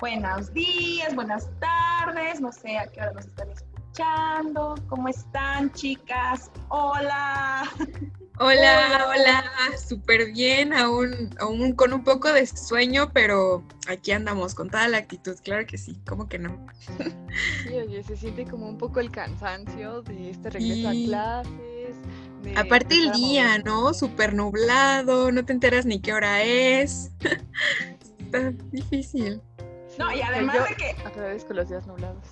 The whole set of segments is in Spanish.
buenos días, buenas tardes, no sé a qué hora nos están escuchando. ¿Cómo están, chicas? Hola. Hola, hola, súper bien, aún, aún con un poco de sueño, pero aquí andamos con toda la actitud, claro que sí, ¿cómo que no? Sí, oye, se siente como un poco el cansancio de este regreso a clases. Aparte el día, ¿no? Súper nublado, no te enteras ni qué hora es. Está difícil. No, y además de que... Agradezco los días nublados.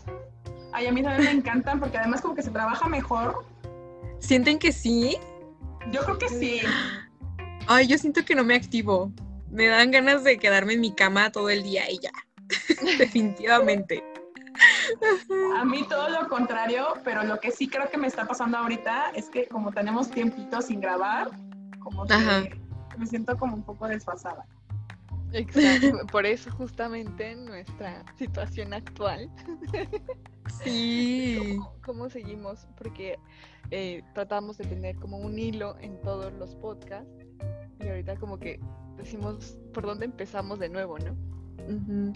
Ay, a mí también me encantan porque además como que se trabaja mejor. ¿Sienten que sí? Yo creo que sí. Ay, yo siento que no me activo. Me dan ganas de quedarme en mi cama todo el día y ya. Definitivamente. A mí todo lo contrario, pero lo que sí creo que me está pasando ahorita es que como tenemos tiempito sin grabar, como que me siento como un poco desfasada. Exacto, por eso justamente nuestra situación actual. Sí. ¿Cómo, seguimos? Porque eh, tratamos de tener como un hilo en todos los podcasts y ahorita como que decimos por dónde empezamos de nuevo, ¿no?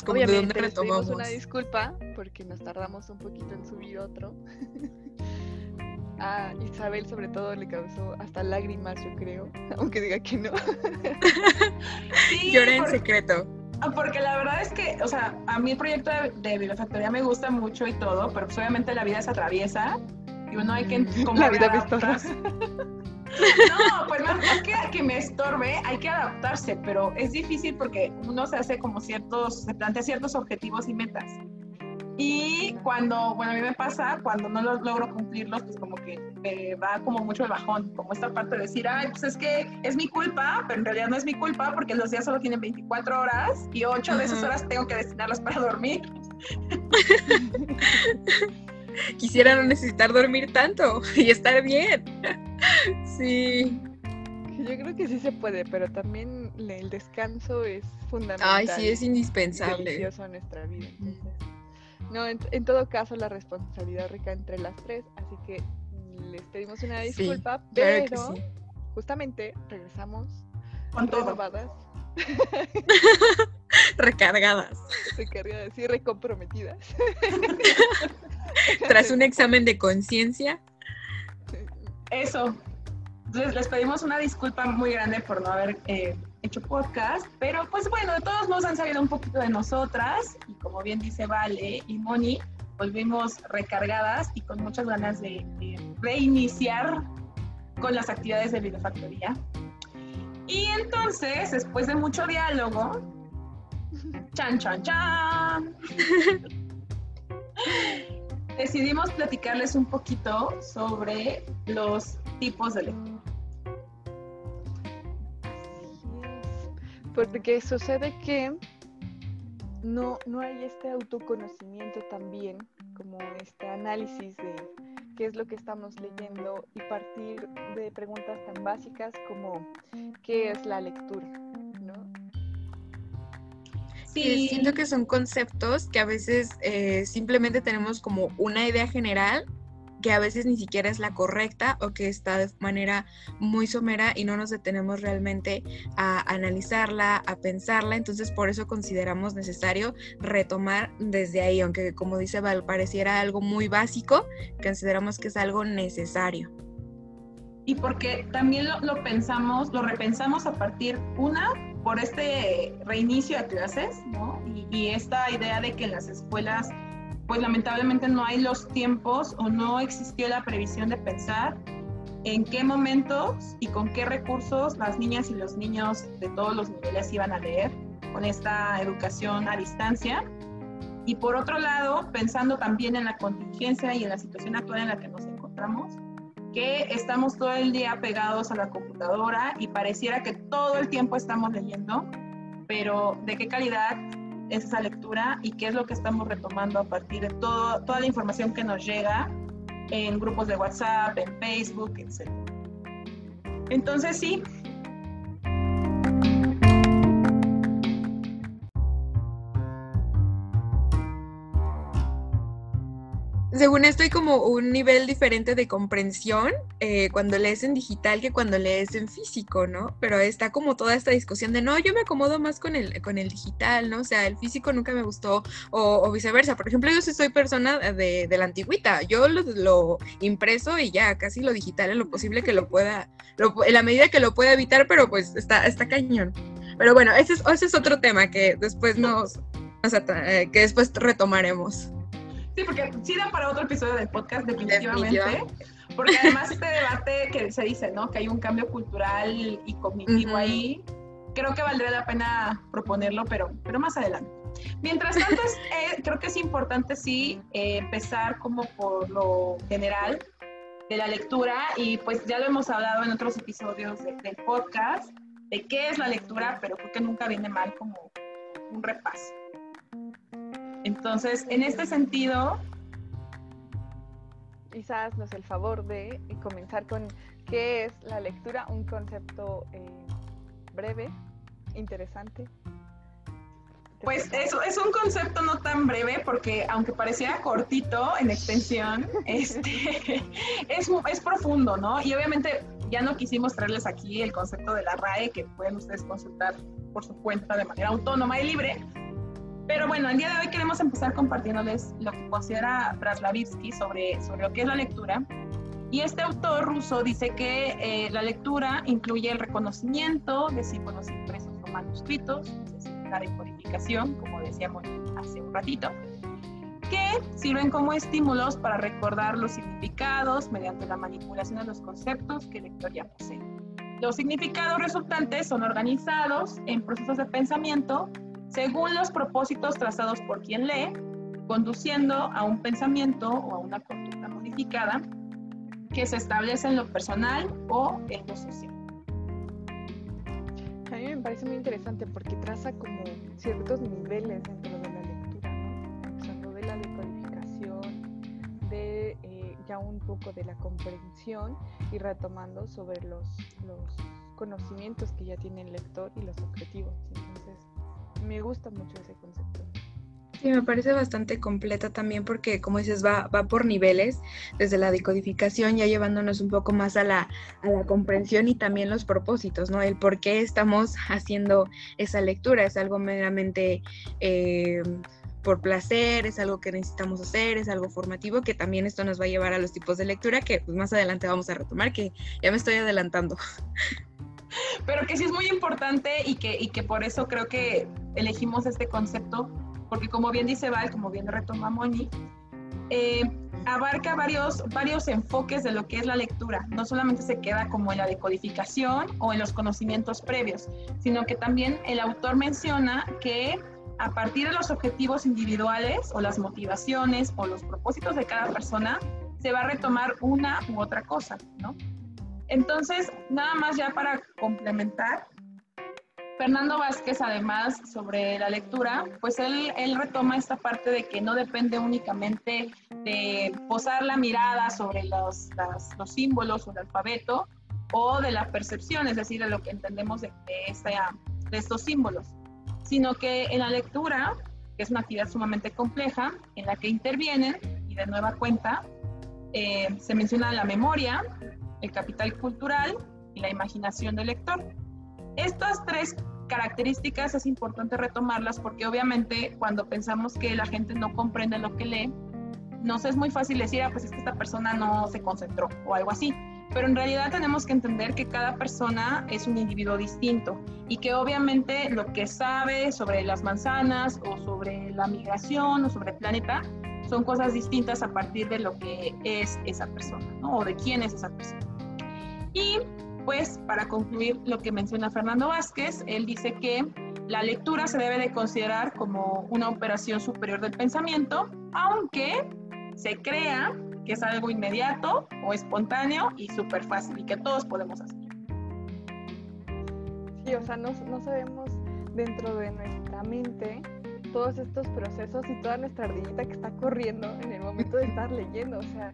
Obviamente les pedimos una disculpa porque nos tardamos un poquito en subir otro. a Isabel sobre todo le causó hasta lágrimas, yo creo, aunque diga que no. sí, Llora en secreto. Ah, porque la verdad es que, o sea, a mí el proyecto de, Bibliofactoría me gusta mucho y todo, pero pues obviamente la vida se atraviesa y uno hay que como la vida No, pues más, que que me estorbe, hay que adaptarse, pero es difícil porque uno se hace como ciertos, se plantea ciertos objetivos y metas. Y cuando, bueno, a mí me pasa, cuando no los logro cumplirlos, pues como que me va como mucho el bajón, como esta parte de decir, ay, pues es que es mi culpa, pero en realidad no es mi culpa porque los días solo tienen 24 horas y 8 de esas horas tengo que destinarlas para dormir. Quisiera no necesitar dormir tanto y estar bien. Sí. Yo creo que sí se puede, pero también el descanso es fundamental. Ay, sí, es indispensable. Es en nuestra vida. No, en, todo caso la responsabilidad recae entre las tres, así que les pedimos una disculpa, pero justamente regresamos con renovadas. Recargadas. Recargadas y recomprometidas. Tras un examen de conciencia. Eso. Entonces les pedimos una disculpa muy grande por no haber eh, hecho podcast, pero pues bueno, de todos modos han salido un poquito de nosotras y como bien dice Vale y Moni, volvimos recargadas y con muchas ganas de, reiniciar con las actividades de Videofactoría. Y entonces, después de mucho diálogo, chan, chan, chan, decidimos platicarles un poquito sobre los tipos de lectura. Porque sucede que no, no hay este autoconocimiento también, como este análisis de qué es lo que estamos leyendo y partir de preguntas tan básicas como qué es la lectura, ¿no? Sí, siento que son conceptos que a veces eh, simplemente tenemos como una idea general que a veces ni siquiera es la correcta o que está de manera muy somera y no nos detenemos realmente a analizarla, a pensarla. Entonces por eso consideramos necesario retomar desde ahí, aunque como dice Val, pareciera algo muy básico, consideramos que es algo necesario. Y porque también lo, pensamos, lo repensamos a partir, una, por este reinicio de clases, ¿no? Y, y esta idea de que en las escuelas pues lamentablemente no hay los tiempos o no existió la previsión de pensar en qué momentos y con qué recursos las niñas y los niños de todos los niveles iban a leer con esta educación a distancia. Y por otro lado, pensando también en la contingencia y en la situación actual en la que nos encontramos, que estamos todo el día pegados a la computadora y pareciera que todo el tiempo estamos leyendo, pero ¿de qué calidad es esa lectura y qué es lo que estamos retomando a partir de todo, toda la información que nos llega en grupos de WhatsApp, en Facebook, etc. Entonces sí. Según esto hay como un nivel diferente de comprensión eh, cuando lees en digital que cuando lees en físico, ¿no? Pero está como toda esta discusión de, no, yo me acomodo más con el, con el digital, ¿no? O sea, el físico nunca me gustó o, viceversa. Por ejemplo, yo sí soy persona de, de la antigüita, yo lo, impreso y ya, casi lo digital en lo posible que lo pueda, en la medida que lo pueda evitar, pero pues está, está cañón. Pero bueno, ese es, ese es otro tema que después nos, eh, que después retomaremos. Sí, porque sí da para otro episodio del podcast, definitivamente. Porque además este debate que se dice, ¿no? Que hay un cambio cultural y cognitivo ahí. Creo que valdría la pena proponerlo, pero, pero más adelante. Mientras tanto, eh, creo que es importante sí eh, empezar como por lo general de la lectura y pues ya lo hemos hablado en otros episodios del podcast de qué es la lectura, pero creo que nunca viene mal como un repaso. Entonces, en este sentido... Quizás nos el favor de comenzar con qué es la lectura, un concepto eh, breve, interesante. Pues eso es un concepto no tan breve porque aunque parecía cortito en extensión, este, es, es profundo, ¿no? Y obviamente ya no quisimos traerles aquí el concepto de la RAE que pueden ustedes consultar por su cuenta de manera autónoma y libre, pero bueno, el día de hoy queremos empezar compartiéndoles lo que considera Braslavitsky sobre, sobre lo que es la lectura. Y este autor ruso dice que eh, la lectura incluye el reconocimiento de símbolos impresos o manuscritos, la decodificación, como decíamos hace un ratito, que sirven como estímulos para recordar los significados mediante la manipulación de los conceptos que el lector ya posee. Los significados resultantes son organizados en procesos de pensamiento según los propósitos trazados por quien lee, conduciendo a un pensamiento o a una conducta modificada que se establece en lo personal o en lo social. A mí me parece muy interesante porque traza como ciertos niveles dentro de la lectura, ¿no? Empezando de la decodificación, de eh, ya un poco de la comprensión y retomando sobre los, los conocimientos que ya tiene el lector y los objetivos. Me gusta mucho ese concepto. Sí, me parece bastante completa también porque, como dices, va, va por niveles, desde la decodificación ya llevándonos un poco más a la, a la comprensión y también los propósitos, ¿no? El por qué estamos haciendo esa lectura, es algo meramente... Eh, por placer, es algo que necesitamos hacer, es algo formativo, que también esto nos va a llevar a los tipos de lectura que pues, más adelante vamos a retomar, que ya me estoy adelantando. pero que sí es muy importante y que, y que por eso creo que elegimos este concepto, porque como bien dice Val, como bien retoma Moni, eh, abarca varios, varios enfoques de lo que es la lectura. No solamente se queda como en la decodificación o en los conocimientos previos, sino que también el autor menciona que a partir de los objetivos individuales o las motivaciones o los propósitos de cada persona, se va a retomar una u otra cosa, ¿no? Entonces, nada más ya para complementar, Fernando Vázquez, además, sobre la lectura, pues él, retoma esta parte de que no depende únicamente de posar la mirada sobre los, los símbolos o el alfabeto o de la percepción, es decir, de lo que entendemos de, de estos símbolos, sino que en la lectura, que es una actividad sumamente compleja, en la que intervienen, y de nueva cuenta, eh, se menciona la memoria, el capital cultural y la imaginación del lector. Estas tres características es importante retomarlas porque obviamente cuando pensamos que la gente no comprende lo que lee, nos es muy fácil decir, ah, pues es que esta persona no se concentró o algo así. Pero en realidad tenemos que entender que cada persona es un individuo distinto y que obviamente lo que sabe sobre las manzanas o sobre la migración o sobre el planeta son cosas distintas a partir de lo que es esa persona, ¿no? O de quién es esa persona. Y pues para concluir lo que menciona Fernando Vázquez, él dice que la lectura se debe de considerar como una operación superior del pensamiento, aunque se crea que es algo inmediato o espontáneo y súper fácil y que todos podemos hacer. Sí, o sea, no, no sabemos dentro de nuestra mente todos estos procesos y toda nuestra ardillita que está corriendo en el momento de estar leyendo, o sea,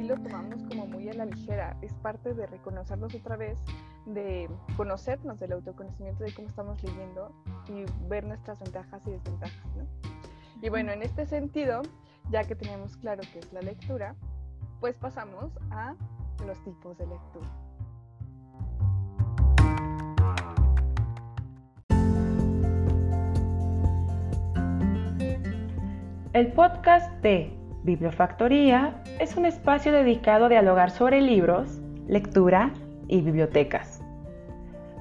sí lo tomamos como muy a la ligera, es parte de reconocernos otra vez, de conocernos del autoconocimiento de cómo estamos leyendo y ver nuestras ventajas y desventajas, ¿no? Y bueno, en este sentido, ya que tenemos claro qué es la lectura, pues pasamos a los tipos de lectura. El podcast de Bibliofactoría es un espacio dedicado a dialogar sobre libros, lectura y bibliotecas.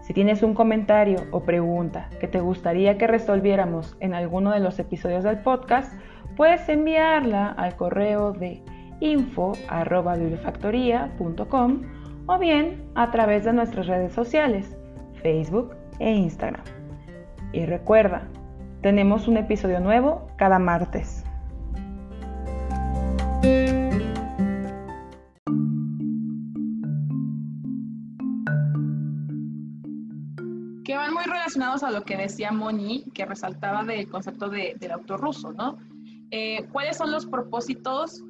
Si tienes un comentario o pregunta que te gustaría que resolviéramos en alguno de los episodios del podcast, puedes enviarla al correo de info.bibliofactoría.com o bien a través de nuestras redes sociales, Facebook e Instagram. Y recuerda, tenemos un episodio nuevo cada martes. Que van muy relacionados a lo que decía Moni, que resaltaba del concepto de, del autor ruso, ¿no? Eh, ¿Cuáles son los propósitos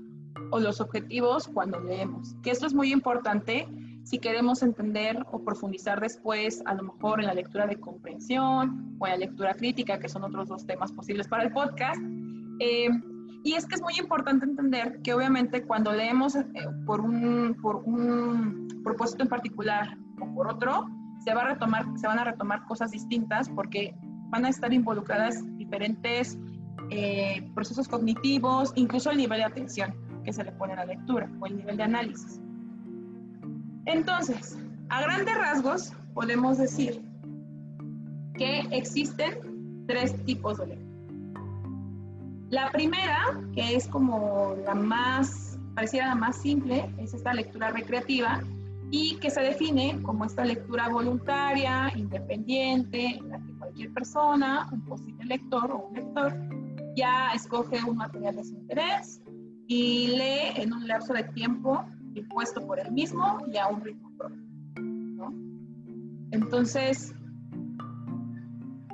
o los objetivos cuando leemos? Que esto es muy importante si queremos entender o profundizar después, a lo mejor en la lectura de comprensión o en la lectura crítica, que son otros dos temas posibles para el podcast. Eh, y es que es muy importante entender que obviamente cuando leemos eh, por, un, por un propósito en particular o por otro, se, va a retomar, se van a retomar cosas distintas porque van a estar involucradas diferentes eh, procesos cognitivos, incluso el nivel de atención que se le pone a la lectura o el nivel de análisis. Entonces, a grandes rasgos, podemos decir que existen tres tipos de lectura. La primera, que es como la más, pareciera la más simple, es esta lectura recreativa y que se define como esta lectura voluntaria, independiente, en la que cualquier persona, un posible lector o un lector, ya escoge un material de su interés y lee en un lapso de tiempo impuesto por él mismo y a un ritmo propio. ¿no? Entonces...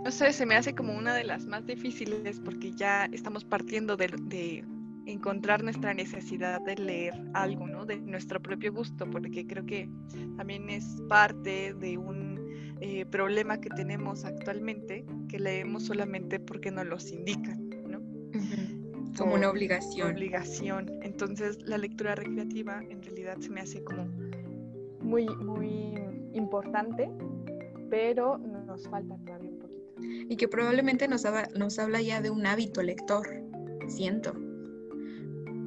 No sé, se me hace como una de las más difíciles porque ya estamos partiendo de, de encontrar nuestra necesidad de leer algo, ¿no? De nuestro propio gusto, porque creo que también es parte de un eh, problema que tenemos actualmente, que leemos solamente porque nos los indican, ¿no? Como una obligación. Obligación. Entonces la lectura recreativa en realidad se me hace como muy, muy importante, pero nos falta todavía. Y que probablemente nos, habla, nos habla ya de un hábito lector, siento.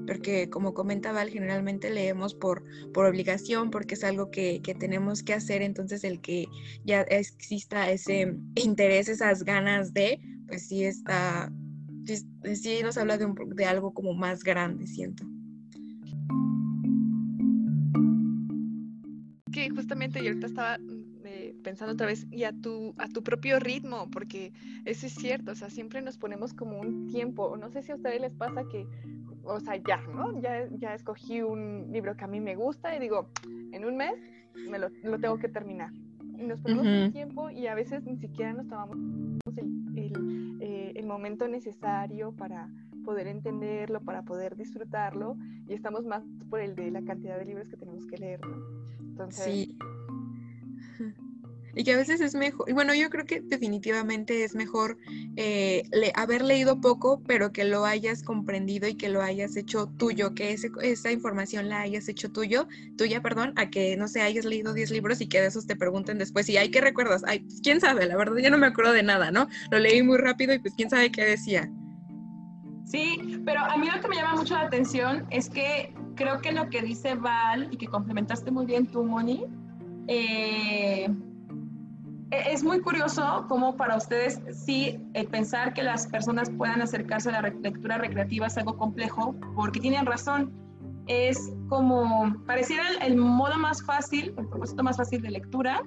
Porque como comenta Val, generalmente leemos por, por obligación, porque es algo que, que tenemos que hacer, entonces el que ya exista ese interés, esas ganas de, pues sí está, sí nos habla de, un, de algo como más grande, siento. Que justamente yo ahorita estaba pensando otra vez y a tu, a tu propio ritmo, porque eso es cierto, o sea, siempre nos ponemos como un tiempo, no sé si a ustedes les pasa que, o sea, ya, ¿no? Ya, ya escogí un libro que a mí me gusta y digo, en un mes me lo, lo tengo que terminar. Y nos ponemos uh -huh. un tiempo y a veces ni siquiera nos tomamos el, el, eh, el momento necesario para poder entenderlo, para poder disfrutarlo, y estamos más por el de la cantidad de libros que tenemos que leer, ¿no? Entonces... Sí. Y que a veces es mejor, y bueno, yo creo que definitivamente es mejor eh, haber leído poco, pero que lo hayas comprendido y que lo hayas hecho tuyo, que ese, esa información la hayas hecho tuyo, tuya, perdón, a que, no sé, hayas leído 10 libros y que de esos te pregunten después, y ay, ¿qué recuerdas? Ay, pues, quién sabe, la verdad, ya no me acuerdo de nada, ¿no? Lo leí muy rápido y pues quién sabe qué decía. Sí, pero a mí lo que me llama mucho la atención es que creo que lo que dice Val y que complementaste muy bien tú, Moni, eh, es muy curioso cómo para ustedes sí el pensar que las personas puedan acercarse a la lectura recreativa es algo complejo, porque tienen razón. Es como, pareciera el, modo más fácil, el propósito más fácil de lectura,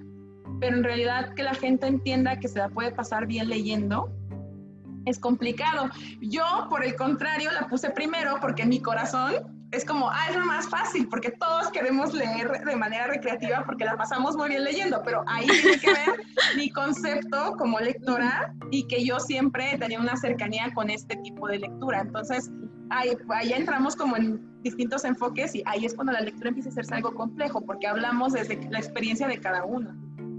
pero en realidad que la gente entienda que se la puede pasar bien leyendo es complicado. Yo, por el contrario, la puse primero porque mi corazón es como, ah, es lo más fácil, porque todos queremos leer de manera recreativa porque la pasamos muy bien leyendo, pero ahí tiene que ver mi concepto como lectora y que yo siempre tenía una cercanía con este tipo de lectura. Entonces, ahí, ahí entramos como en distintos enfoques y ahí es cuando la lectura empieza a hacerse algo complejo, porque hablamos desde la experiencia de cada uno.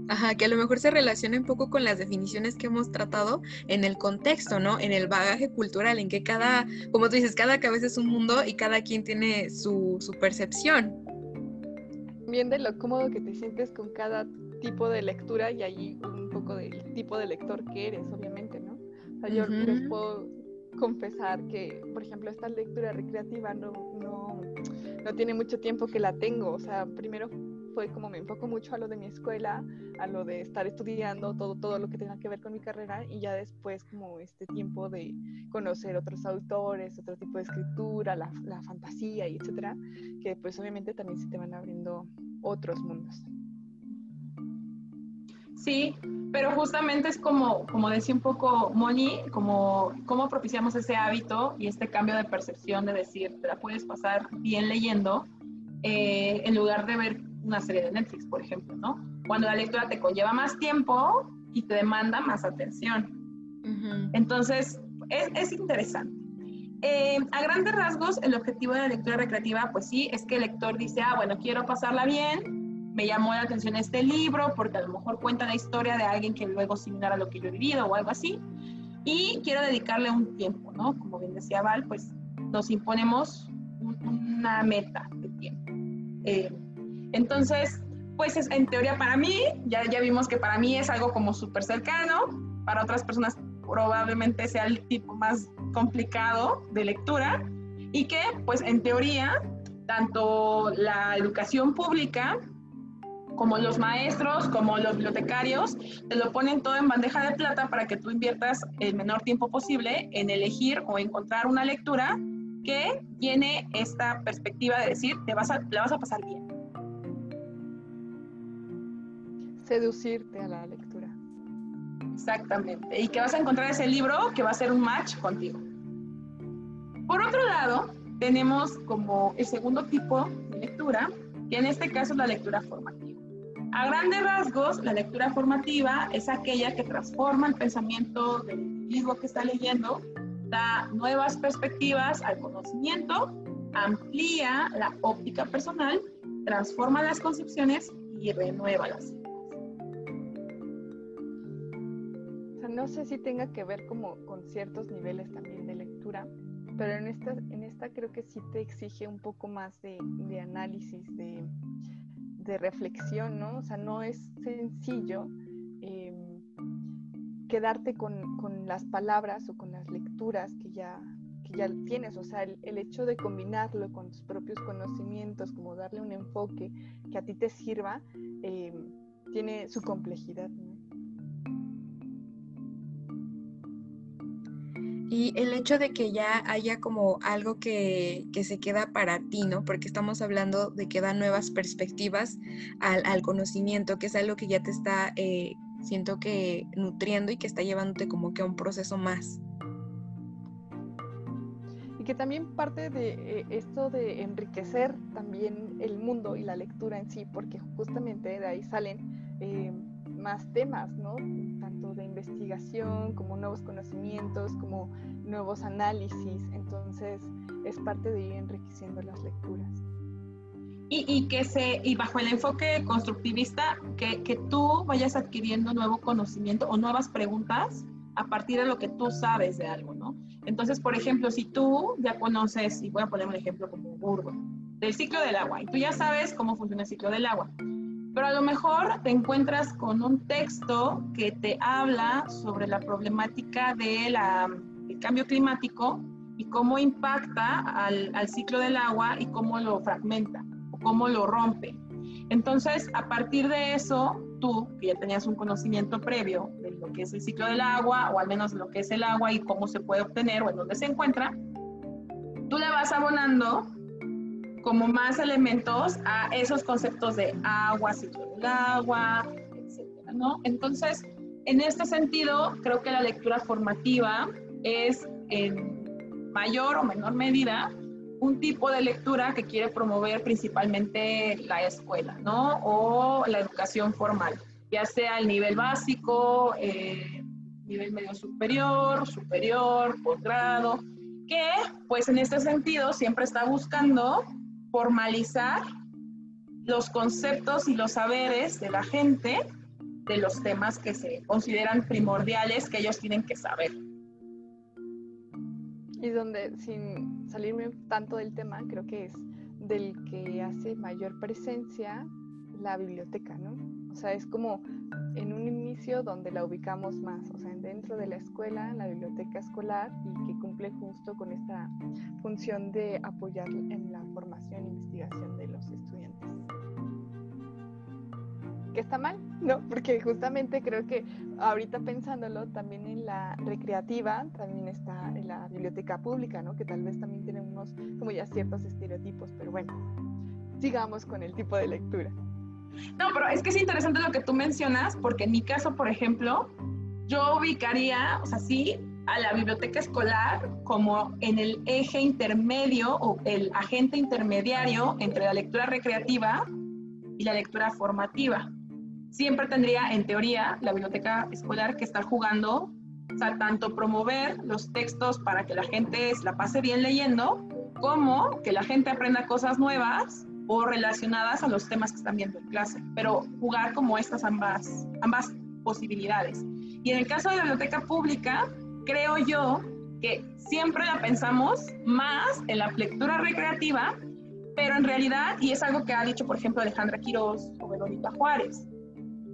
Ajá, que a lo mejor se relaciona un poco con las definiciones que hemos tratado en el contexto, ¿no? En el bagaje cultural, en que cada, como tú dices, cada cabeza es un mundo y cada quien tiene su, su percepción. Bien de lo cómodo que te sientes con cada tipo de lectura y ahí un poco del tipo de lector que eres, obviamente, ¿no? O sea, yo les puedo confesar que, por ejemplo, esta lectura recreativa no, no, no tiene mucho tiempo que la tengo. O sea, primero fue como me enfoco mucho a lo de mi escuela, a lo de estar estudiando todo, todo lo que tenga que ver con mi carrera y ya después como este tiempo de conocer otros autores, otro tipo de escritura, la, la fantasía y etcétera, que pues obviamente también se te van abriendo otros mundos. Sí, pero justamente es como, como decía un poco Moni, como cómo propiciamos ese hábito y este cambio de percepción de decir, te la puedes pasar bien leyendo, eh, en lugar de ver una serie de Netflix, por ejemplo, ¿no? Cuando la lectura te conlleva más tiempo y te demanda más atención. Entonces, es, es interesante. Eh, a grandes rasgos, el objetivo de la lectura recreativa, pues sí, es que el lector dice, ah, bueno, quiero pasarla bien, me llamó la atención este libro porque a lo mejor cuenta la historia de alguien que luego similar a lo que yo he vivido o algo así, y quiero dedicarle un tiempo, ¿no? Como bien decía Val, pues nos imponemos una meta de tiempo. Eh, entonces, pues es, en teoría para mí, ya, ya vimos que para mí es algo como súper cercano, para otras personas probablemente sea el tipo más complicado de lectura y que pues en teoría tanto la educación pública como los maestros, como los bibliotecarios, te lo ponen todo en bandeja de plata para que tú inviertas el menor tiempo posible en elegir o encontrar una lectura que tiene esta perspectiva de decir, te vas a, la vas a pasar bien. Seducirte a la lectura. Exactamente. Y que vas a encontrar ese libro que va a ser un match contigo. Por otro lado, tenemos como el segundo tipo de lectura, que en este caso es la lectura formativa. A grandes rasgos, la lectura formativa es aquella que transforma el pensamiento del individuo que está leyendo, da nuevas perspectivas al conocimiento, amplía la óptica personal, transforma las concepciones y renueva no sé si tenga que ver como con ciertos niveles también de lectura, pero en esta, en esta creo que sí te exige un poco más de, análisis, de, reflexión, ¿no? O sea, no es sencillo em, quedarte con, las palabras o con las lecturas que ya, que ya tienes, o sea, el, hecho de combinarlo con tus propios conocimientos, como darle un enfoque que a ti te sirva, em, tiene su complejidad, ¿no? Y el hecho de que ya haya como algo que, se queda para ti, ¿no? Porque estamos hablando de que da nuevas perspectivas al, conocimiento, que es algo que ya te está, eh, siento que nutriendo y que está llevándote como que a un proceso más. Y que también parte de eh, esto de enriquecer también el mundo y la lectura en sí, porque justamente de ahí salen eh, más temas, ¿no? Tanto de investigación como nuevos conocimientos, como nuevos análisis. Entonces, es parte de ir enriqueciendo las lecturas. Y, y, que se, y bajo el enfoque constructivista, que, que, tú vayas adquiriendo nuevo conocimiento o nuevas preguntas a partir de lo que tú sabes de algo, ¿no? Entonces, por ejemplo, si tú ya conoces, y voy a poner un ejemplo como burgo, del ciclo del agua, y tú ya sabes cómo funciona el ciclo del agua, pero a lo mejor te encuentras con un texto que te habla sobre la problemática del cambio climático y cómo impacta al, ciclo del agua y cómo lo fragmenta o cómo lo rompe. Entonces, a partir de eso, tú, que ya tenías un conocimiento previo de lo que es el ciclo del agua, o al menos lo que es el agua y cómo se puede obtener o en dónde se encuentra, tú le vas abonando como más elementos a esos conceptos de agua, ciclo del agua, etcétera, ¿no? Entonces, en este sentido, creo que la lectura formativa es en mayor o menor medida un tipo de lectura que quiere promover principalmente la escuela, ¿no? O la educación formal, ya sea el nivel básico, eh, nivel medio superior, superior, posgrado, que pues en este sentido siempre está buscando formalizar los conceptos y los saberes de la gente de los temas que se consideran primordiales que ellos tienen que saber. Y donde, sin salirme tanto del tema, creo que es del que hace mayor presencia la biblioteca, ¿no? O sea, es como en un inicio donde la ubicamos más, o sea, dentro de la escuela, la biblioteca escolar, y que cumple justo con esta función de apoyar en la formación e investigación de los estudiantes. ¿Que está mal? No, porque justamente creo que ahorita pensándolo, también en la recreativa, también está en la biblioteca pública, ¿no? Que tal vez también tiene unos, como ya ciertos estereotipos, pero bueno, sigamos con el tipo de lectura. No, pero es que es interesante lo que tú mencionas, porque en mi caso, por ejemplo, yo ubicaría, o sea, sí, a la biblioteca escolar como en el eje intermedio o el agente intermediario entre la lectura recreativa y la lectura formativa. Siempre tendría, en teoría, la biblioteca escolar que estar jugando, o sea, tanto promover los textos para que la gente se la pase bien leyendo, como que la gente aprenda cosas nuevas o relacionadas a los temas que están viendo en clase, pero jugar como estas ambas, ambas posibilidades. Y en el caso de la biblioteca pública, creo yo que siempre la pensamos más en la lectura recreativa, pero en realidad, y es algo que ha dicho, por ejemplo, Alejandra Quiroz o Verónica Juárez,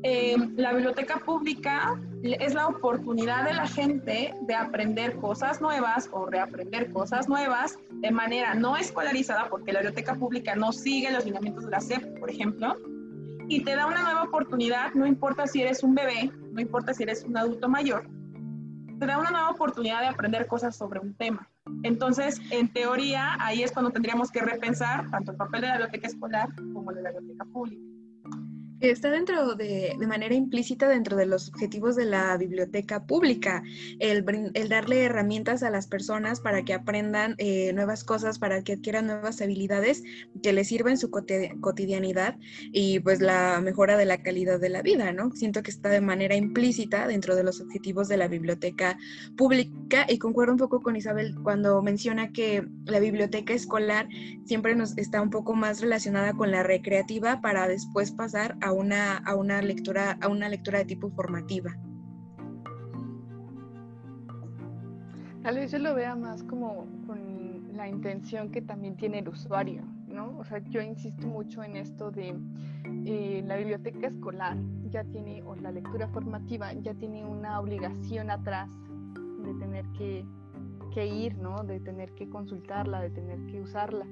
eh, la biblioteca pública es la oportunidad de la gente de aprender cosas nuevas o reaprender cosas nuevas de manera no escolarizada, porque la biblioteca pública no sigue los lineamientos de la SEP, por ejemplo, y te da una nueva oportunidad, no importa si eres un bebé, no importa si eres un adulto mayor, te da una nueva oportunidad de aprender cosas sobre un tema. Entonces, en teoría, ahí es cuando tendríamos que repensar tanto el papel de la biblioteca escolar como de la biblioteca pública. Está dentro de, de, manera implícita dentro de los objetivos de la biblioteca pública, el, el darle herramientas a las personas para que aprendan eh, nuevas cosas, para que adquieran nuevas habilidades que les sirvan en su cotidianidad y pues la mejora de la calidad de la vida, ¿no? Siento que está de manera implícita dentro de los objetivos de la biblioteca pública y concuerdo un poco con Isabel cuando menciona que la biblioteca escolar siempre nos está un poco más relacionada con la recreativa para después pasar a a una, a una, lectura, a una lectura de tipo formativa. Tal vez yo lo vea más como con la intención que también tiene el usuario, ¿no? O sea, yo insisto mucho en esto de eh, la biblioteca escolar ya tiene, o la lectura formativa ya tiene una obligación atrás de tener que, que ir, ¿no? De tener que consultarla, de tener que usarla.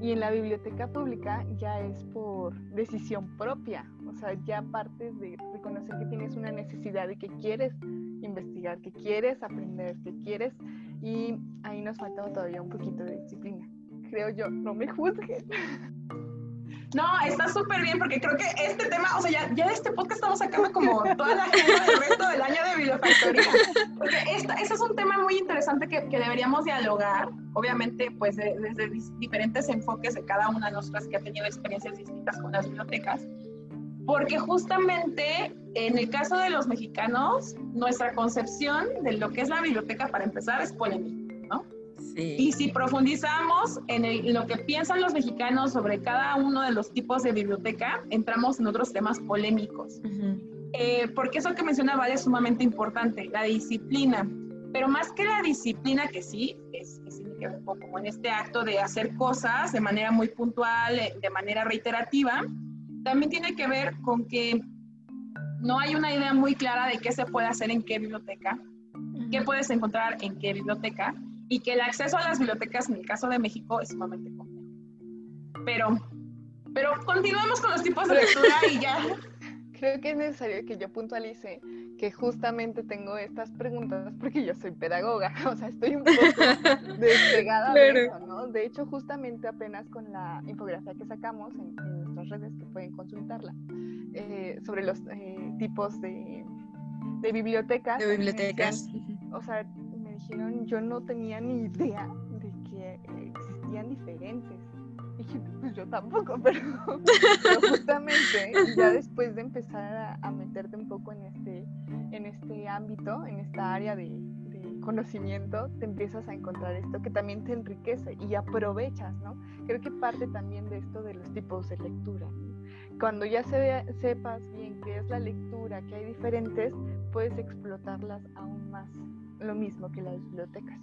Y en la biblioteca pública ya es por decisión propia, o sea, ya partes de reconocer que tienes una necesidad y que quieres investigar, que quieres aprender, que quieres, y ahí nos falta todavía un poquito de disciplina. Creo yo, no me juzguen. No, está súper bien porque creo que este tema, o sea, ya, de este podcast estamos sacando como toda la agenda del resto del año de Bibliofactoría. Porque esta, ese es un tema muy interesante que, que deberíamos dialogar, obviamente, pues desde diferentes enfoques de cada una de nosotras que ha tenido experiencias distintas con las bibliotecas. Porque justamente en el caso de los mexicanos, nuestra concepción de lo que es la biblioteca, para empezar, es polémica, Y si profundizamos en, lo que piensan los mexicanos sobre cada uno de los tipos de biblioteca, entramos en otros temas polémicos. Eh, porque eso que menciona Vale es sumamente importante, la disciplina. Pero más que la disciplina, que sí, es, es como en este acto de hacer cosas de manera muy puntual, eh, de manera reiterativa, también tiene que ver con que no hay una idea muy clara de qué se puede hacer en qué biblioteca, qué puedes encontrar en qué biblioteca, y que el acceso a las bibliotecas en el caso de México es sumamente complejo. Pero, pero continuemos con los tipos de lectura y ya. Creo que es necesario que yo puntualice que justamente tengo estas preguntas porque yo soy pedagoga, o sea, estoy un poco despegada de eso, ¿no? De hecho, justamente apenas con la infografía que sacamos en, nuestras redes, que pueden consultarla, eh, sobre los eh, tipos de, de bibliotecas. De bibliotecas. o sea, dijeron, yo no tenía ni idea de que existían diferentes. Y dije, pues yo tampoco, pero, justamente ya después de empezar a, meterte un poco en este, en este ámbito, en esta área de, de, conocimiento, te empiezas a encontrar esto que también te enriquece y aprovechas, ¿no? Creo que parte también de esto de los tipos de lectura, cuando ya se sepas bien qué es la lectura, que hay diferentes, puedes explotarlas aún más. Lo mismo que las bibliotecas.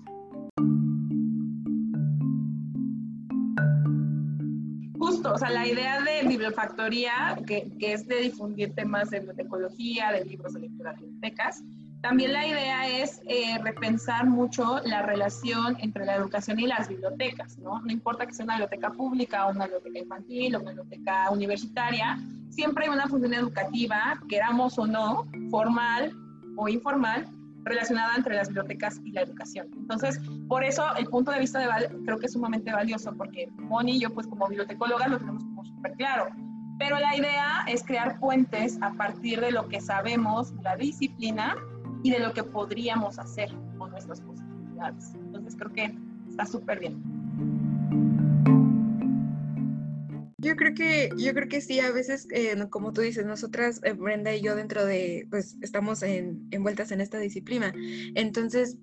Justo, o sea, la idea de bibliofactoría, que, es de difundir temas de bibliotecología, de libros de lectura de bibliotecas, también la idea es eh, repensar mucho la relación entre la educación y las bibliotecas, ¿no? No importa que sea una biblioteca pública una biblioteca infantil o una biblioteca universitaria, siempre hay una función educativa, queramos o no, formal o informal, relacionada entre las bibliotecas y la educación. Entonces, por eso el punto de vista de Val creo que es sumamente valioso, porque Moni y yo, pues como bibliotecólogas, lo tenemos como súper claro. Pero la idea es crear puentes a partir de lo que sabemos, la disciplina, y de lo que podríamos hacer con nuestras posibilidades. Entonces creo que está súper bien. Yo creo que, yo creo que sí, a veces, eh, como tú dices, nosotras, eh, Brenda y yo dentro de, pues estamos en, envueltas en esta disciplina. Entonces,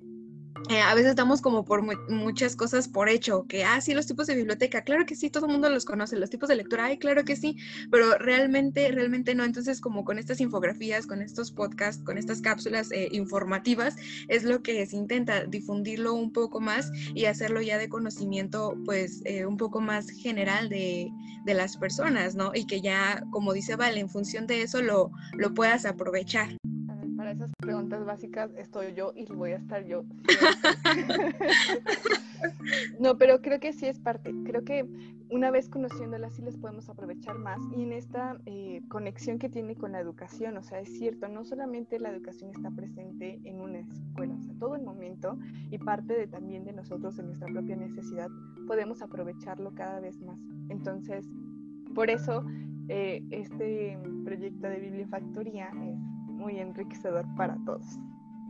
eh, a veces estamos como por muchas cosas por hecho, que, ah, sí, los tipos de biblioteca, claro que sí, todo el mundo los conoce, los tipos de lectura, ay, claro que sí, pero realmente, realmente no. Entonces, como con estas infografías, con estos podcasts, con estas cápsulas eh, informativas, es lo que se intenta difundirlo un poco más y hacerlo ya de conocimiento, pues, eh, un poco más general de, de, las personas, ¿no? Y que ya, como dice Val, en función de eso lo, lo puedas aprovechar esas preguntas básicas estoy yo y voy a estar yo. no, pero creo que sí es parte. Creo que una vez conociéndolas sí les podemos aprovechar más y en esta eh, conexión que tiene con la educación, o sea, es cierto, no solamente la educación está presente en una escuela, o sea, todo el momento y parte de, también de nosotros, de nuestra propia necesidad, podemos aprovecharlo cada vez más. Entonces, por eso eh, este proyecto de Bibliofactoría es muy enriquecedor para todos.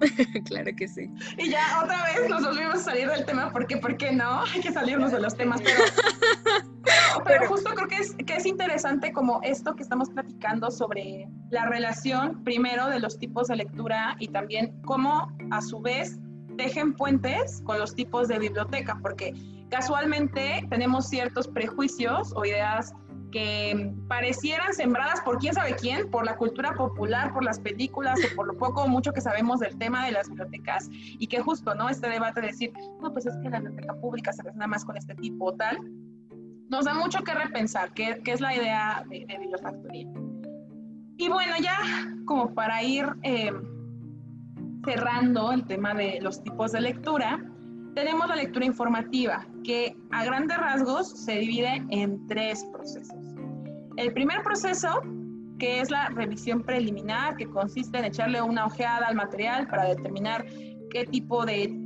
claro que sí. Y ya otra vez nos volvimos a salir del tema porque, ¿por qué no? Hay que salirnos de los temas, pero, pero, justo creo que es, que es interesante como esto que estamos platicando sobre la relación primero de los tipos de lectura y también cómo a su vez dejen puentes con los tipos de biblioteca, porque casualmente tenemos ciertos prejuicios o ideas que parecieran sembradas por quién sabe quién, por la cultura popular, por las películas o por lo poco o mucho que sabemos del tema de las bibliotecas y que justo, ¿no? Este debate de decir, no, pues es que la biblioteca pública se relaciona más con este tipo o tal, nos da mucho que repensar, qué es la idea de, de bibliofactoría. Y bueno, ya como para ir eh, cerrando el tema de los tipos de lectura, tenemos la lectura informativa, que a grandes rasgos se divide en tres procesos. El primer proceso, que es la revisión preliminar, que consiste en echarle una ojeada al material para determinar qué tipo de,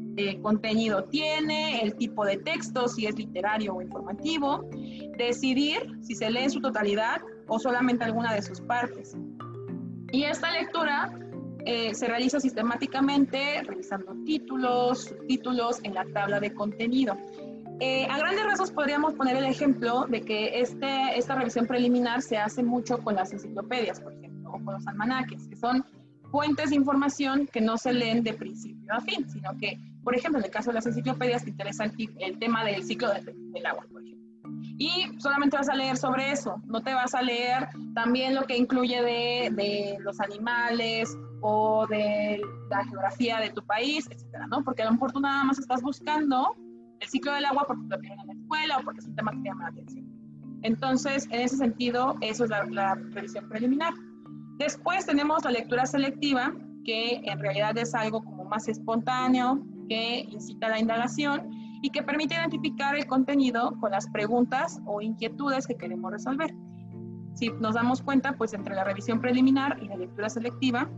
contenido tiene, el tipo de texto, si es literario o informativo, decidir si se lee en su totalidad o solamente alguna de sus partes. Y esta lectura eh, se realiza sistemáticamente revisando títulos, subtítulos en la tabla de contenido. Eh, a grandes rasgos podríamos poner el ejemplo de que este, esta revisión preliminar se hace mucho con las enciclopedias, por ejemplo, o con los almanaques, que son fuentes de información que no se leen de principio a fin, sino que, por ejemplo, en el caso de las enciclopedias te interesa el, tema del ciclo del, agua, por ejemplo. Y solamente vas a leer sobre eso, no te vas a leer también lo que incluye de, de los animales o de la geografía de tu país, etcétera, ¿no? Porque a lo mejor tú nada más estás buscando el ciclo del agua porque lo tienen en la escuela o porque es un tema que llama la atención. Entonces, en ese sentido, eso es la, la revisión preliminar. Después tenemos la lectura selectiva, que en realidad es algo como más espontáneo, que incita a la indagación y que permite identificar el contenido con las preguntas o inquietudes que queremos resolver. Si nos damos cuenta, pues entre la revisión preliminar y la lectura selectiva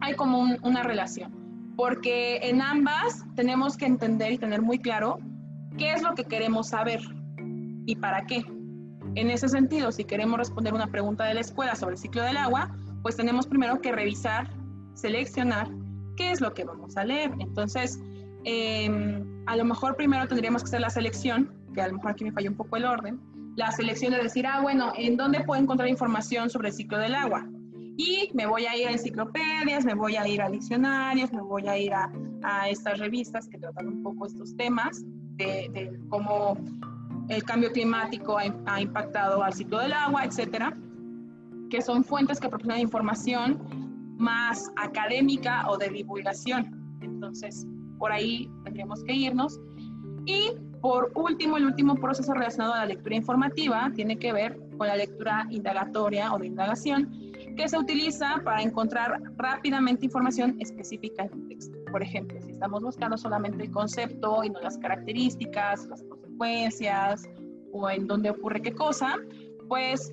hay como una relación porque en ambas tenemos que entender y tener muy claro qué es lo que queremos saber y para qué. En ese sentido, si queremos responder una pregunta de la escuela sobre el ciclo del agua, pues tenemos primero que revisar, seleccionar qué es lo que vamos a leer. Entonces, em, a lo mejor primero tendríamos que hacer la selección, que a lo mejor aquí me falló un poco el orden, la selección de decir, ah, bueno, ¿en dónde puedo encontrar información sobre el ciclo del agua? Y me voy a ir a enciclopedias, me voy a ir a diccionarios, me voy a ir a, estas revistas que tratan un poco estos temas de, cómo el cambio climático ha, impactado al ciclo del agua, etcétera. que son fuentes que proporcionan información más académica o de divulgación. Entonces, por ahí tendríamos que irnos. Y por último, el último proceso relacionado a la lectura informativa tiene que ver con la lectura indagatoria o de indagación, que se utiliza para encontrar rápidamente información específica en un texto. Por ejemplo, si estamos buscando solamente el concepto y no las características, las consecuencias o en dónde ocurre qué cosa, pues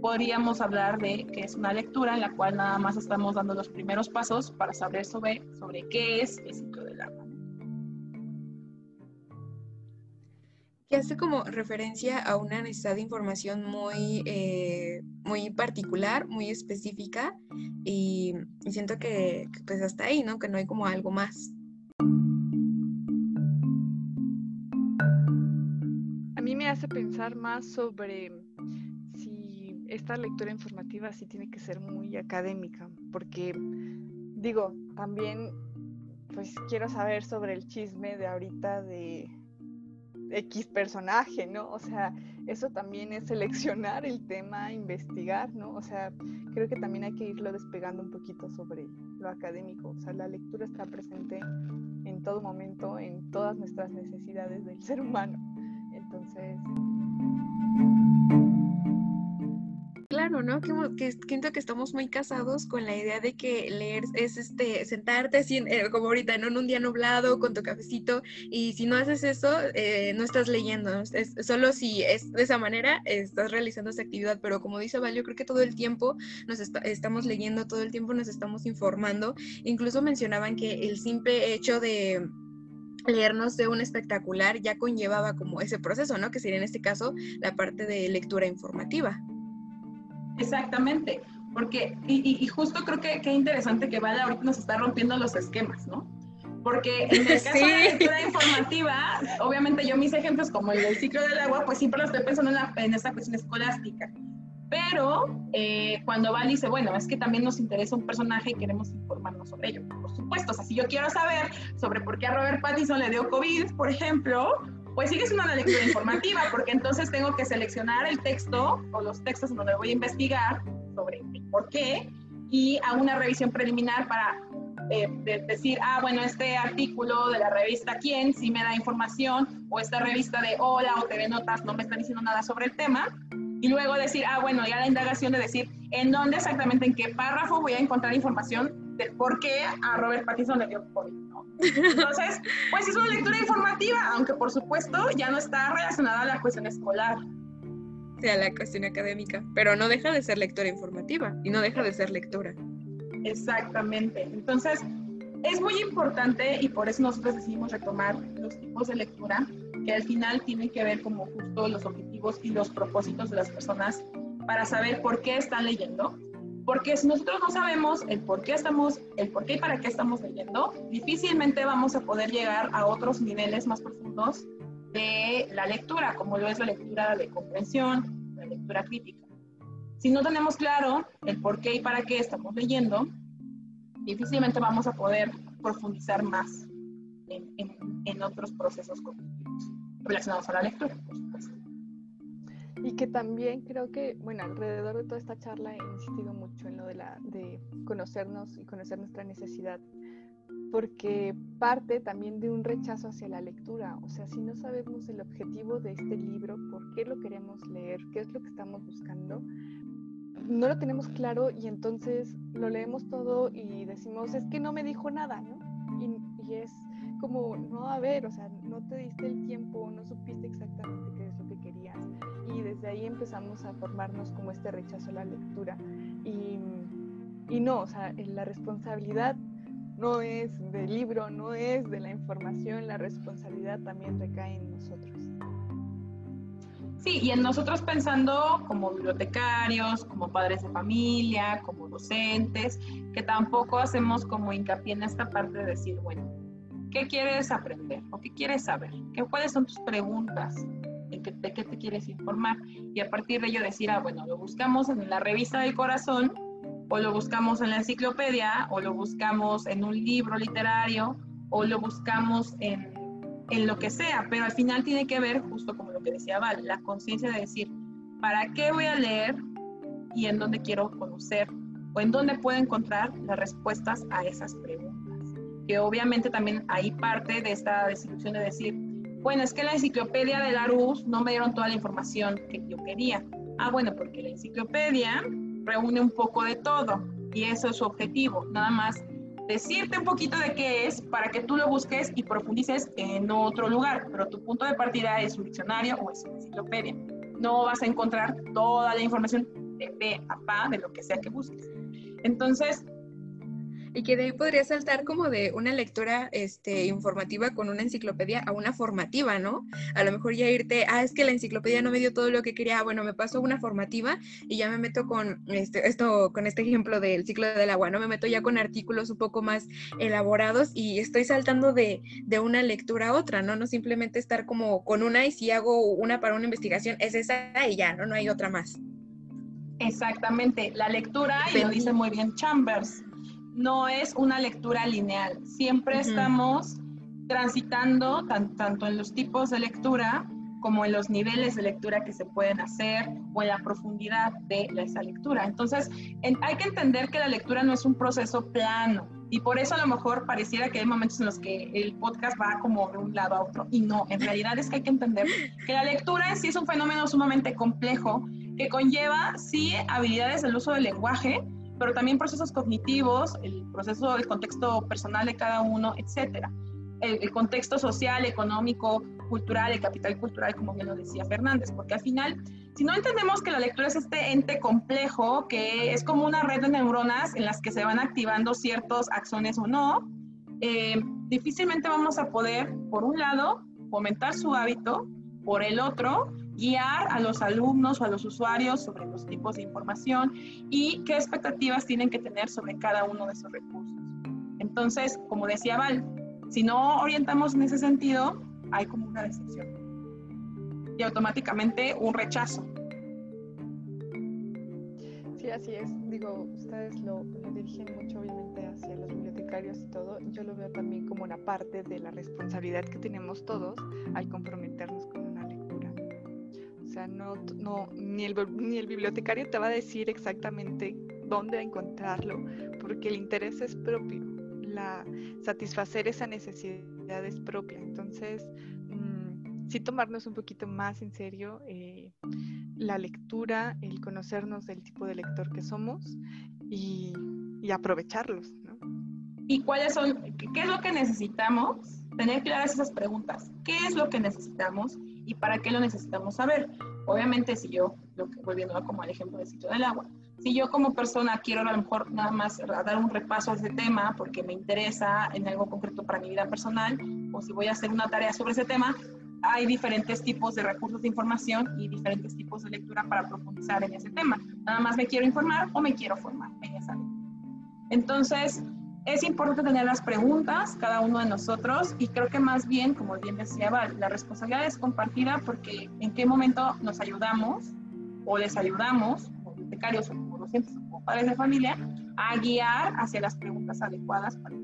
podríamos hablar de que es una lectura en la cual nada más estamos dando los primeros pasos para saber sobre, sobre qué es el ciclo que hace como referencia a una necesidad de información muy, eh, muy particular, muy específica, y, siento que, pues hasta ahí, ¿no? Que no hay como algo más. A mí me hace pensar más sobre si esta lectura informativa sí tiene que ser muy académica, porque digo, también pues quiero saber sobre el chisme de ahorita de X personaje, ¿no? O sea, eso también es seleccionar el tema, investigar, ¿no? O sea, creo que también hay que irlo despegando un poquito sobre lo académico. O sea, la lectura está presente en todo momento, en todas nuestras necesidades del ser humano. Entonces... Claro, ¿no? Que, que, siento que estamos muy casados con la idea de que leer es este sentarte así, eh, como ahorita, ¿no? en un día nublado con tu cafecito y si no haces eso, eh, no estás leyendo. Es, solo si es de esa manera, estás realizando esa actividad, pero como dice Val, yo creo que todo el tiempo nos estamos leyendo, todo el tiempo nos estamos informando. Incluso mencionaban que el simple hecho de leernos de un espectacular ya conllevaba como ese proceso, ¿no? Que sería en este caso la parte de lectura informativa. Exactamente, porque, y, justo creo que, es interesante que Vale ahorita nos está rompiendo los esquemas, ¿no? Porque en el caso de la lectura informativa, obviamente yo mis ejemplos como el del ciclo del agua, pues siempre lo estoy pensando en, la, en esta cuestión escolástica. Pero eh, cuando Val dice, bueno, es que también nos interesa un personaje y queremos informarnos sobre ello. Por supuesto, o sea, si yo quiero saber sobre por qué a Robert Pattinson le dio COVID, por ejemplo, pues que es una lectura informativa, porque entonces tengo que seleccionar el texto o los textos en donde voy a investigar sobre el por qué y hago una revisión preliminar para eh, decir, ah, bueno, este artículo de la revista Quién sí me da información, o esta revista de Hola o TV Notas no me está diciendo nada sobre el tema, y luego decir, ah, bueno, ya la indagación de decir en dónde exactamente, en qué párrafo voy a encontrar información de por qué a Robert Pattinson le dio COVID. Entonces, pues es una lectura informativa, aunque por supuesto ya no está relacionada a la cuestión escolar. Sí, a la cuestión académica, pero no deja de ser lectura informativa y no deja de ser lectura. Exactamente. Entonces, es muy importante y por eso nosotros decidimos retomar los tipos de lectura que al final tienen que ver como justo los objetivos y los propósitos de las personas para saber por qué están leyendo porque si nosotros no sabemos el por qué estamos, el por qué y para qué estamos leyendo, difícilmente vamos a poder llegar a otros niveles más profundos de la lectura, como lo es la lectura de comprensión, la lectura crítica. Si no tenemos claro el por qué y para qué estamos leyendo, difícilmente vamos a poder profundizar más en, en otros procesos cognitivos relacionados a la lectura. Y que también creo que, bueno, alrededor de toda esta charla he insistido mucho en lo de, la, de conocernos y conocer nuestra necesidad, porque parte también de un rechazo hacia la lectura. O sea, si no sabemos el objetivo de este libro, por qué lo queremos leer, qué es lo que estamos buscando, no lo tenemos claro y entonces lo leemos todo y decimos, es que no me dijo nada, ¿no? Y, y es como, no, a ver, o sea, no te diste el tiempo, no supiste exactamente qué y desde ahí empezamos a formarnos como este rechazo a la lectura. Y, y no, o sea, la responsabilidad no es del libro, no es de la información, la responsabilidad también recae en nosotros. Sí, y en nosotros pensando como bibliotecarios, como padres de familia, como docentes, que tampoco hacemos como hincapié en esta parte de decir, bueno, ¿qué quieres aprender o qué quieres saber? ¿Qué, ¿Cuáles son tus preguntas? De qué te quieres informar. Y a partir de ello decir, ah, bueno, lo buscamos en la revista del corazón o lo buscamos en la enciclopedia o lo buscamos en un libro literario o lo buscamos en, en lo que sea, pero al final tiene que ver, justo como lo que decía Val, la conciencia de decir, ¿para qué voy a leer y en dónde quiero conocer o en dónde puedo encontrar las respuestas a esas preguntas. Que obviamente también hay parte de esta desilusión de decir, bueno, es que la enciclopedia de Larousse no me dieron toda la información que yo quería. Ah, bueno, porque la enciclopedia reúne un poco de todo y eso es su objetivo, nada más decirte un poquito de qué es para que tú lo busques y profundices en otro lugar, pero tu punto de partida es un diccionario o es una enciclopedia. No vas a encontrar toda la información de P a pa de lo que sea que busques. Entonces, y que de ahí podría saltar como de una lectura este, informativa con una enciclopedia a una formativa, ¿no? A lo mejor ya irte, ah, es que la enciclopedia no me dio todo lo que quería, bueno, me paso una formativa y ya me meto con este, esto, con este ejemplo del ciclo del agua, ¿no? Me meto ya con artículos un poco más elaborados y estoy saltando de, de una lectura a otra, ¿no? No simplemente estar como con una y si hago una para una investigación, es esa y ya, ¿no? No hay otra más. Exactamente, la lectura, y lo dice muy bien Chambers, no es una lectura lineal. Siempre estamos transitando tanto en los tipos de lectura como en los niveles de lectura que se pueden hacer o en la profundidad de esa lectura. Entonces, hay que entender que la lectura no es un proceso plano y por eso a lo mejor pareciera que hay momentos en los que el podcast va como de un lado a otro y no, en realidad es que hay que entender que la lectura en sí es un fenómeno sumamente complejo que conlleva, sí, habilidades del uso del lenguaje, pero también procesos cognitivos, el proceso, el contexto personal de cada uno, etcétera. El, contexto social, económico, cultural, el capital cultural, como bien lo decía Fernández, porque al final, si no entendemos que la lectura es este ente complejo, que es como una red de neuronas en las que se van activando ciertos axones o no, eh, difícilmente vamos a poder, por un lado, fomentar su hábito, por el otro, guiar a los alumnos o a los usuarios sobre los tipos de información y qué expectativas tienen que tener sobre cada uno de esos recursos. Entonces, como decía Val, si no orientamos en ese sentido, hay como una decepción y automáticamente un rechazo. Sí, así es. Digo, ustedes lo, lo, dirigen mucho obviamente hacia los bibliotecarios y todo. Yo lo veo también como una parte de la responsabilidad que tenemos todos al comprometernos con sea, no, no, ni, el, ni el bibliotecario te va a decir exactamente dónde encontrarlo, porque el interés es propio, la, satisfacer esa necesidad es propia. Entonces, mm, sí tomarnos un poquito más en serio eh, la lectura, el conocernos del tipo de lector que somos y, y aprovecharlos. ¿no? ¿Y cuáles son, qué es lo que necesitamos? Tener claras esas preguntas. ¿Qué es lo que necesitamos? Y para qué lo necesitamos saber. Obviamente, si yo, volviendo como el ejemplo del sitio del agua, si yo como persona quiero a lo mejor nada más dar un repaso a ese tema porque me interesa en algo concreto para mi vida personal, o si voy a hacer una tarea sobre ese tema, hay diferentes tipos de recursos de información y diferentes tipos de lectura para profundizar en ese tema. Nada más me quiero informar o me quiero formar en esa. Entonces, es importante tener las preguntas, cada uno de nosotros, y creo que más bien, como bien decía Val, la responsabilidad es compartida porque en qué momento nos ayudamos o les ayudamos, como bibliotecarios o como docentes o como padres de familia, a guiar hacia las preguntas adecuadas para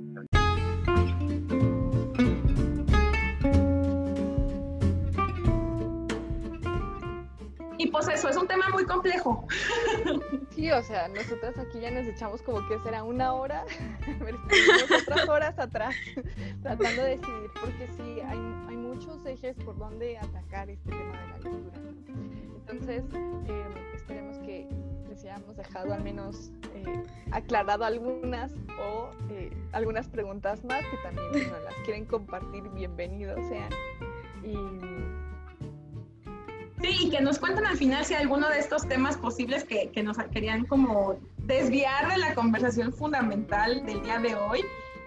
pues eso, es un tema muy complejo. Sí, o sea, nosotras aquí ya nos echamos como que será una hora, otras horas atrás, tratando de decidir, porque sí, hay, muchos ejes por donde atacar este tema de la lectura. Entonces, em, esperemos que les hayamos dejado al menos eh, aclarado algunas o eh, algunas preguntas más que también las quieren compartir, bienvenidos sean. Y Sí, y que nos cuenten al final si alguno de estos temas posibles que, que, nos querían como desviar de la conversación fundamental del día de hoy,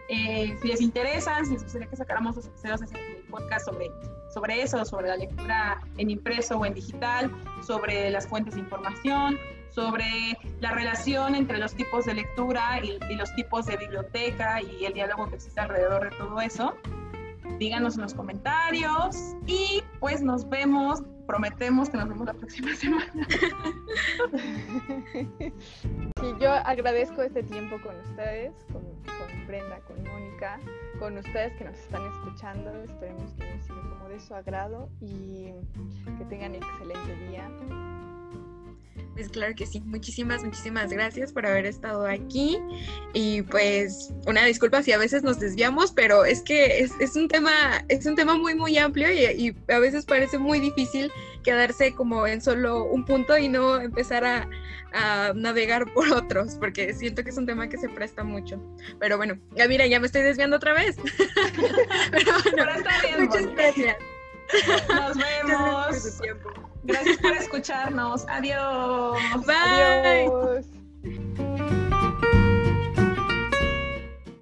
eh, si les interesan, si les gustaría que sacáramos los episodios del podcast sobre, sobre eso, sobre la lectura en impreso o en digital, sobre las fuentes de información, sobre la relación entre los tipos de lectura y, y los tipos de biblioteca y el diálogo que existe alrededor de todo eso díganos en los comentarios y pues nos vemos prometemos que nos vemos la próxima semana. Sí, yo agradezco este tiempo con ustedes, con, Brenda, con Mónica, con ustedes que nos están escuchando. Esperemos que haya sido como de su agrado y que tengan excelente día. Pues claro que sí, muchísimas, muchísimas gracias por haber estado aquí y pues una disculpa si a veces nos desviamos, pero es que es, un tema, es un tema muy, muy amplio y, a veces parece muy difícil quedarse como en solo un punto y no empezar a, navegar por otros, porque siento que es un tema que se presta mucho. Pero bueno, ya mira, ya me estoy desviando otra vez. pero bueno, muchas gracias. Nos vemos. Gracias por escucharnos. Adiós. Bye. Adiós.